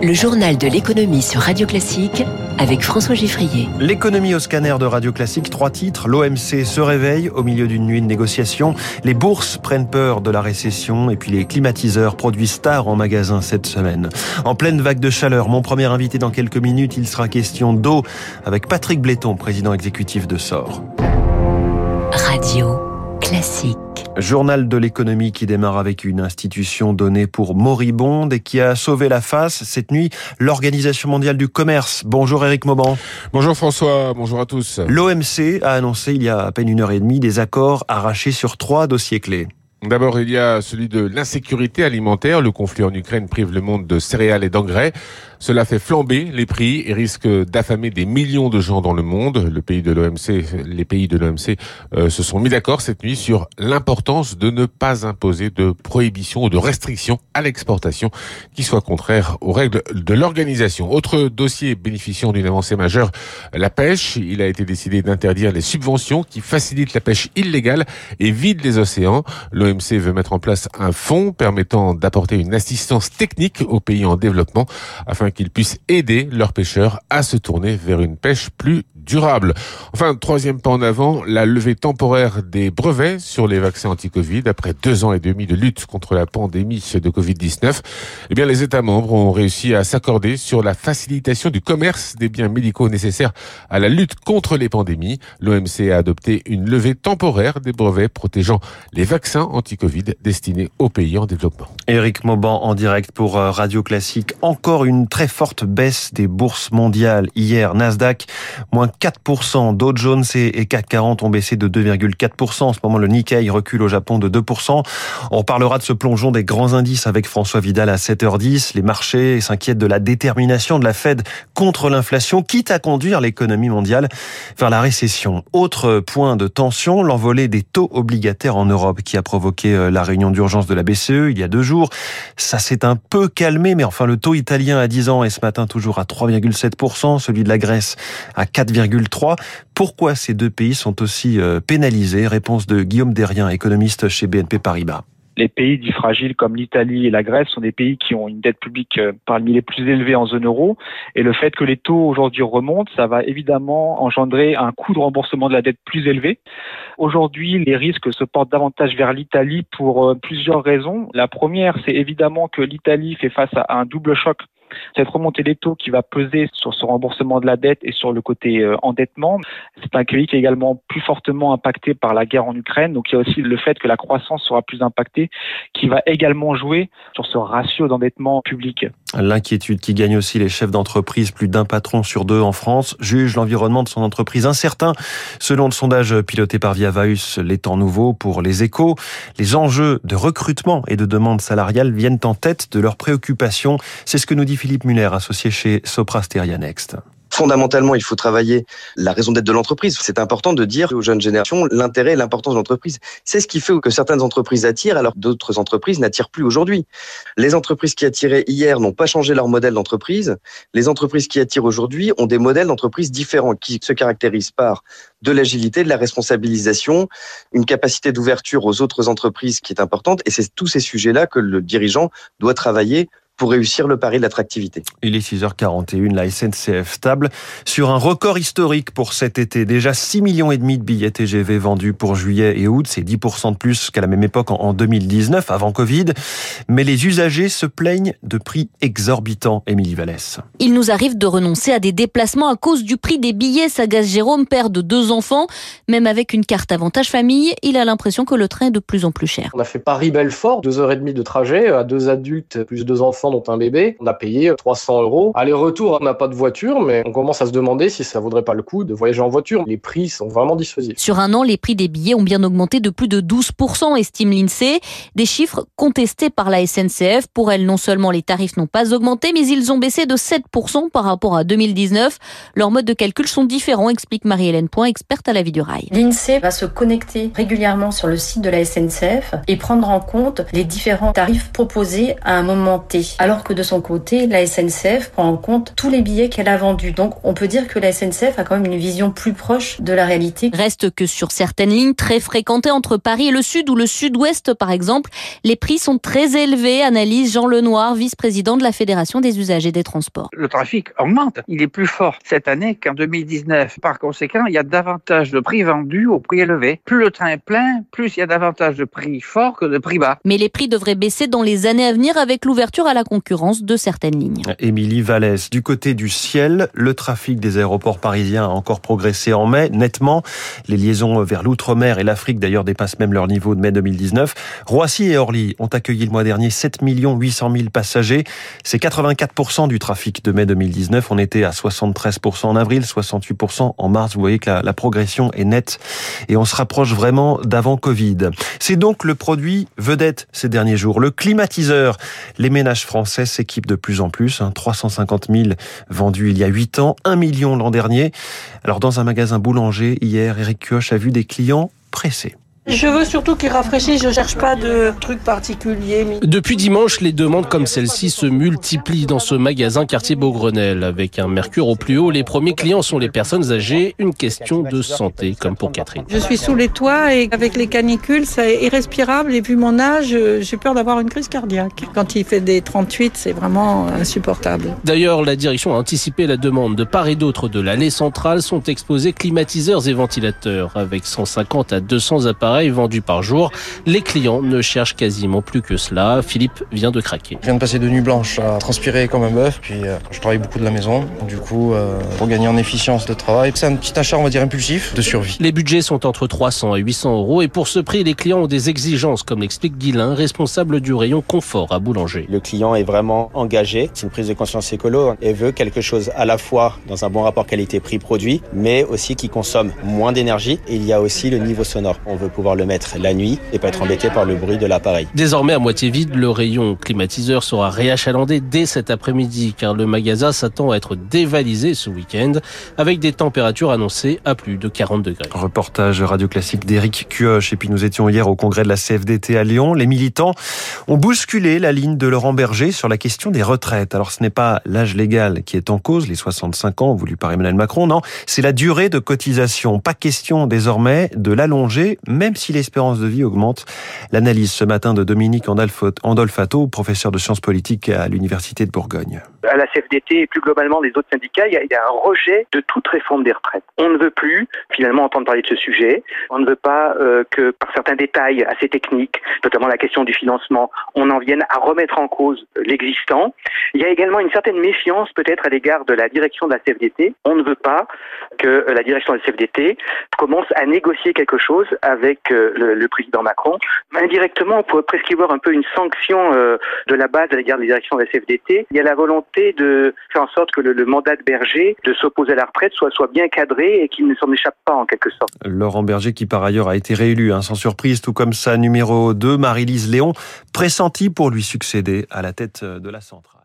Le journal de l'économie sur Radio Classique avec François Giffrier. L'économie au scanner de Radio Classique, trois titres. L'OMC se réveille au milieu d'une nuit de négociation. Les bourses prennent peur de la récession et puis les climatiseurs produits stars en magasin cette semaine. En pleine vague de chaleur, mon premier invité dans quelques minutes, il sera question d'eau avec Patrick Bléton, président exécutif de SOR. Radio Classique. Journal de l'économie qui démarre avec une institution donnée pour moribonde et qui a sauvé la face cette nuit, l'Organisation mondiale du commerce. Bonjour Eric Mauban. Bonjour François, bonjour à tous. L'OMC a annoncé il y a à peine une heure et demie des accords arrachés sur trois dossiers clés. D'abord, il y a celui de l'insécurité alimentaire. Le conflit en Ukraine prive le monde de céréales et d'engrais. Cela fait flamber les prix et risque d'affamer des millions de gens dans le monde. Le pays de l'OMC, les pays de l'OMC euh, se sont mis d'accord cette nuit sur l'importance de ne pas imposer de prohibition ou de restrictions à l'exportation qui soient contraires aux règles de l'organisation. Autre dossier bénéficiant d'une avancée majeure, la pêche. Il a été décidé d'interdire les subventions qui facilitent la pêche illégale et vident les océans. L'OMC veut mettre en place un fonds permettant d'apporter une assistance technique aux pays en développement afin qu'ils puissent aider leurs pêcheurs à se tourner vers une pêche plus durable. Enfin, troisième pas en avant, la levée temporaire des brevets sur les vaccins anti-Covid. Après deux ans et demi de lutte contre la pandémie de Covid-19, eh bien, les États membres ont réussi à s'accorder sur la facilitation du commerce des biens médicaux nécessaires à la lutte contre les pandémies. L'OMC a adopté une levée temporaire des brevets protégeant les vaccins anti-Covid destinés aux pays en développement. Éric Mauban en direct pour euh, Radio Classique. Encore une très forte baisse des bourses mondiales. Hier, Nasdaq, moins 4%. Dow Jones et CAC 40 ont baissé de 2,4%. En ce moment, le Nikkei recule au Japon de 2%. On parlera de ce plongeon des grands indices avec François Vidal à 7h10. Les marchés s'inquiètent de la détermination de la Fed contre l'inflation, quitte à conduire l'économie mondiale vers la récession. Autre point de tension, l'envolée des taux obligataires en Europe qui a provoqué euh, la réunion d'urgence de la BCE il y a deux jours. Ça s'est un peu calmé, mais enfin le taux italien à 10 ans est ce matin toujours à 3,7%, celui de la Grèce à 4, pourquoi ces deux pays sont aussi euh, pénalisés? Réponse de Guillaume Derrien, économiste chez BNP Paribas les pays dits fragiles comme l'Italie et la Grèce sont des pays qui ont une dette publique euh, parmi les plus élevées en zone euro. Et le fait que les taux aujourd'hui remontent, ça va évidemment engendrer un coût de remboursement de la dette plus élevé. Aujourd'hui, les risques se portent davantage vers l'Italie pour euh, plusieurs raisons. La première, c'est évidemment que l'Italie fait face à un double choc cette remontée des taux qui va peser sur ce remboursement de la dette et sur le côté euh, endettement, c'est un pays qui est également plus fortement impacté par la guerre en Ukraine. Donc il y a aussi le fait que la croissance sera plus impactée qui va également jouer sur ce ratio d'endettement public. L'inquiétude qui gagne aussi les chefs d'entreprise, plus d'un patron sur deux en France, juge l'environnement de son entreprise incertain. Selon le sondage piloté par Viavaus, les temps nouveaux pour les échos, les enjeux de recrutement et de demande salariale viennent en tête de leurs préoccupations. C'est ce que nous dit Philippe Muller, associé chez Sopra Steria Next. Fondamentalement, il faut travailler la raison d'être de l'entreprise. C'est important de dire aux jeunes générations l'intérêt et l'importance de l'entreprise. C'est ce qui fait que certaines entreprises attirent alors que d'autres entreprises n'attirent plus aujourd'hui. Les entreprises qui attiraient hier n'ont pas changé leur modèle d'entreprise. Les entreprises qui attirent aujourd'hui ont des modèles d'entreprise différents qui se caractérisent par de l'agilité, de la responsabilisation, une capacité d'ouverture aux autres entreprises qui est importante. Et c'est tous ces sujets-là que le dirigeant doit travailler pour réussir le pari de l'attractivité. Il est 6h41, la SNCF stable sur un record historique pour cet été. Déjà 6 millions et demi de billets TGV vendus pour juillet et août, c'est 10% de plus qu'à la même époque en 2019, avant Covid. Mais les usagers se plaignent de prix exorbitants, Émilie Vallès. Il nous arrive de renoncer à des déplacements à cause du prix des billets, s'agace Jérôme, père de deux enfants. Même avec une carte avantage famille, il a l'impression que le train est de plus en plus cher. On a fait Paris-Belfort, deux heures et demie de trajet, à deux adultes plus deux enfants dont un bébé. On a payé 300 euros. Aller-retour, on n'a pas de voiture, mais on commence à se demander si ça vaudrait pas le coup de voyager en voiture. Les prix sont vraiment dissuasifs. Sur un an, les prix des billets ont bien augmenté de plus de 12%, estime l'INSEE. Des chiffres contestés par la SNCF. Pour elle, non seulement les tarifs n'ont pas augmenté, mais ils ont baissé de 7% par rapport à 2019. Leurs modes de calcul sont différents, explique Marie-Hélène Point, experte à la vie du rail. L'INSEE va se connecter régulièrement sur le site de la SNCF et prendre en compte les différents tarifs proposés à un moment T. alors que de son côté, la SNCF prend en compte tous les billets qu'elle a vendus. Donc on peut dire que la SNCF a quand même une vision plus proche de la réalité. Reste que sur certaines lignes très fréquentées entre Paris et le sud ou le sud-ouest par exemple, les prix sont très élevés, analyse Jean Lenoir, vice-président de la Fédération des usagers des transports. Le trafic augmente, il est plus fort cette année qu'en 2019. Par conséquent, il y a davantage de prix vendus au prix élevé. Plus le train est plein, plus il y a davantage de prix forts que de prix bas. Mais les prix devraient baisser dans les années à venir avec l'ouverture à la concurrence de certaines lignes. Émilie Vallès, du côté du ciel, le trafic des aéroports parisiens a encore progressé en mai, nettement. Les liaisons vers l'outre-mer et l'Afrique d'ailleurs dépassent même leur niveau de mai 2019. Roissy et Orly ont accueilli le mois dernier 7 800 000 passagers. C'est 84% du trafic de mai 2019. On était à 73% en avril, 68% en mars. Vous voyez que la, la progression est nette et on se rapproche vraiment d'avant Covid. C'est donc le produit vedette ces derniers jours, le climatiseur. Les ménages français s'équipent de plus en plus. 350 000 vendus il y a 8 ans, 1 million l'an dernier. Alors dans un magasin boulanger, hier, Eric Kioch a vu des clients pressés. Je veux surtout qu'il rafraîchisse, je cherche pas de trucs particuliers. Depuis dimanche, les demandes comme celle-ci se multiplient dans ce magasin quartier Beaugrenelle. Avec un mercure au plus haut, les premiers clients sont les personnes âgées, une question de santé, comme pour Catherine. Je suis sous les toits et avec les canicules, c'est irrespirable et vu mon âge, j'ai peur d'avoir une crise cardiaque. Quand il fait des 38, c'est vraiment insupportable. D'ailleurs, la direction a anticipé la demande de part et d'autre de l'allée centrale sont exposés climatiseurs et ventilateurs avec 150 à 200 appareils vendus par jour. Les clients ne cherchent quasiment plus que cela. Philippe vient de craquer. Je viens de passer de nuit blanche à transpirer comme un bœuf, puis euh, je travaille beaucoup de la maison. Du coup, euh, pour gagner en efficience de travail, c'est un petit achat, on va dire, impulsif de survie. Les budgets sont entre 300 et 800 euros et pour ce prix, les clients ont des exigences, comme l'explique Guilain, responsable du rayon confort à Boulanger. Le client est vraiment engagé, c'est une prise de conscience écolo et veut quelque chose à la fois dans un bon rapport qualité-prix-produit, mais aussi qui consomme moins d'énergie. Et il y a aussi le niveau sonore. On veut pouvoir le mettre la nuit et pas être embêté par le bruit de l'appareil. Désormais à moitié vide, le rayon climatiseur sera réachalandé dès cet après-midi car le magasin s'attend à être dévalisé ce week-end avec des températures annoncées à plus de 40 degrés. Reportage radio classique d'Éric Cuoche. Et puis nous étions hier au congrès de la CFDT à Lyon. Les militants ont bousculé la ligne de Laurent Berger sur la question des retraites. Alors ce n'est pas l'âge légal qui est en cause, les 65 ans voulus par Emmanuel Macron, non, c'est la durée de cotisation. Pas question désormais de l'allonger, même si l'espérance de vie augmente. L'analyse ce matin de Dominique Andolfato, professeur de sciences politiques à l'Université de Bourgogne. À la CFDT et plus globalement les autres syndicats, il y, a, un rejet de toute réforme des retraites. On ne veut plus finalement entendre parler de ce sujet. On ne veut pas euh, que par certains détails assez techniques, notamment la question du financement, on en vienne à remettre en cause l'existant. Il y a également une certaine méfiance peut-être à l'égard de la direction de la CFDT. On ne veut pas que la direction de la CFDT commence à négocier quelque chose avec euh, le, président Macron. Indirectement, on pourrait presque un peu une sanction euh, de la base à l'égard de la de la CFDT. Il y a la volonté de faire en sorte que le, mandat de Berger de s'opposer à la retraite soit, bien cadré et qu'il ne s'en échappe pas en quelque sorte. Laurent Berger qui par ailleurs a été réélu hein, sans surprise, tout comme sa numéro 2, Marie-Lise Léon, pressentie pour lui succéder à la tête de la centrale.